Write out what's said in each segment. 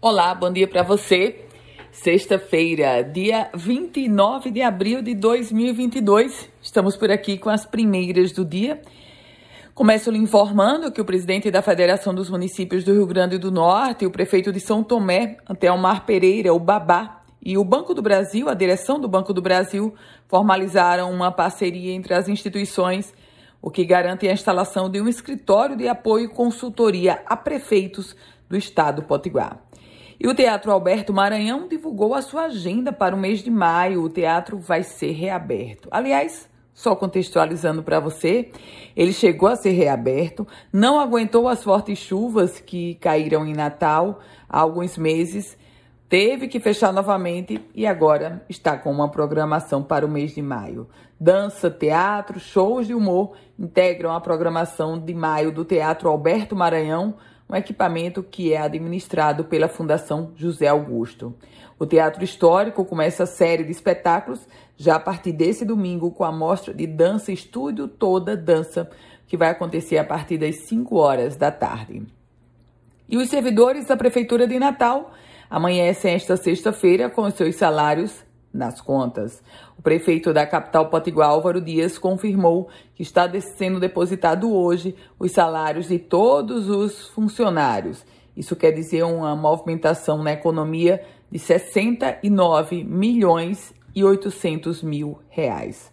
Olá, bom dia para você. Sexta-feira, dia 29 de abril de 2022. Estamos por aqui com as primeiras do dia. Começo lhe informando que o presidente da Federação dos Municípios do Rio Grande do Norte, o prefeito de São Tomé, Antelmar Pereira, o Babá, e o Banco do Brasil, a direção do Banco do Brasil, formalizaram uma parceria entre as instituições, o que garante a instalação de um escritório de apoio e consultoria a prefeitos do estado Potiguar. E o Teatro Alberto Maranhão divulgou a sua agenda para o mês de maio. O teatro vai ser reaberto. Aliás, só contextualizando para você, ele chegou a ser reaberto, não aguentou as fortes chuvas que caíram em Natal há alguns meses, teve que fechar novamente e agora está com uma programação para o mês de maio. Dança, teatro, shows de humor integram a programação de maio do Teatro Alberto Maranhão um equipamento que é administrado pela Fundação José Augusto. O Teatro Histórico começa a série de espetáculos já a partir desse domingo com a mostra de dança Estúdio Toda Dança, que vai acontecer a partir das 5 horas da tarde. E os servidores da Prefeitura de Natal amanhecem esta sexta-feira com os seus salários nas contas. O prefeito da capital potiguar, Álvaro Dias, confirmou que está sendo depositado hoje os salários de todos os funcionários. Isso quer dizer uma movimentação na economia de 69 milhões e 800 mil reais.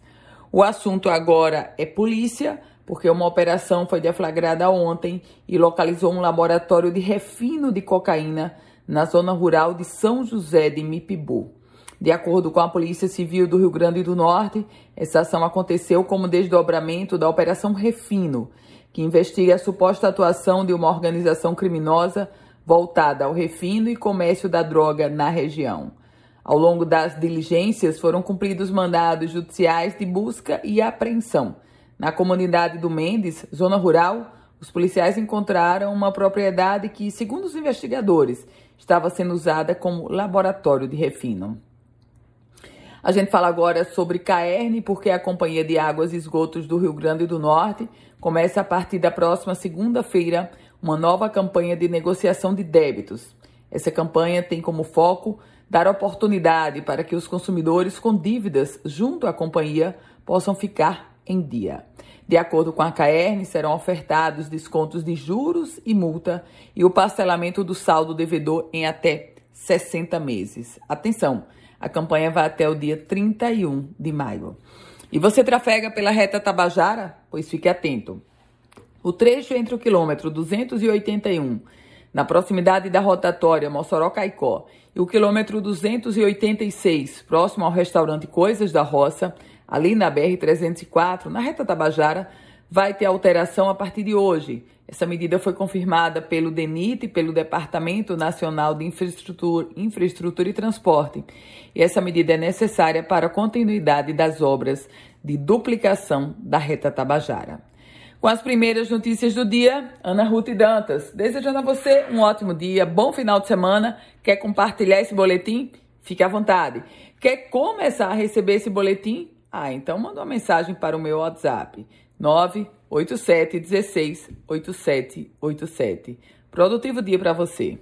O assunto agora é polícia, porque uma operação foi deflagrada ontem e localizou um laboratório de refino de cocaína na zona rural de São José de Mipibu. De acordo com a Polícia Civil do Rio Grande do Norte, essa ação aconteceu como desdobramento da Operação Refino, que investiga a suposta atuação de uma organização criminosa voltada ao refino e comércio da droga na região. Ao longo das diligências, foram cumpridos mandados judiciais de busca e apreensão. Na comunidade do Mendes, zona rural, os policiais encontraram uma propriedade que, segundo os investigadores, estava sendo usada como laboratório de refino. A gente fala agora sobre Caerne, porque a Companhia de Águas e Esgotos do Rio Grande do Norte começa a partir da próxima segunda-feira uma nova campanha de negociação de débitos. Essa campanha tem como foco dar oportunidade para que os consumidores com dívidas junto à companhia possam ficar em dia. De acordo com a Caerne, serão ofertados descontos de juros e multa e o parcelamento do saldo devedor em até 60 meses. Atenção! A campanha vai até o dia 31 de maio. E você trafega pela reta Tabajara? Pois fique atento. O trecho entre o quilômetro 281, na proximidade da rotatória Mossoró-Caicó, e o quilômetro 286, próximo ao restaurante Coisas da Roça, ali na BR-304, na reta Tabajara, vai ter alteração a partir de hoje. Essa medida foi confirmada pelo DENIT, pelo Departamento Nacional de Infraestrutura, Infraestrutura e Transporte. E essa medida é necessária para a continuidade das obras de duplicação da reta Tabajara. Com as primeiras notícias do dia, Ana Ruth Dantas. Desejando a você um ótimo dia, bom final de semana. Quer compartilhar esse boletim? Fique à vontade. Quer começar a receber esse boletim? Ah, então manda uma mensagem para o meu WhatsApp 987 16 8787. Produtivo dia para você.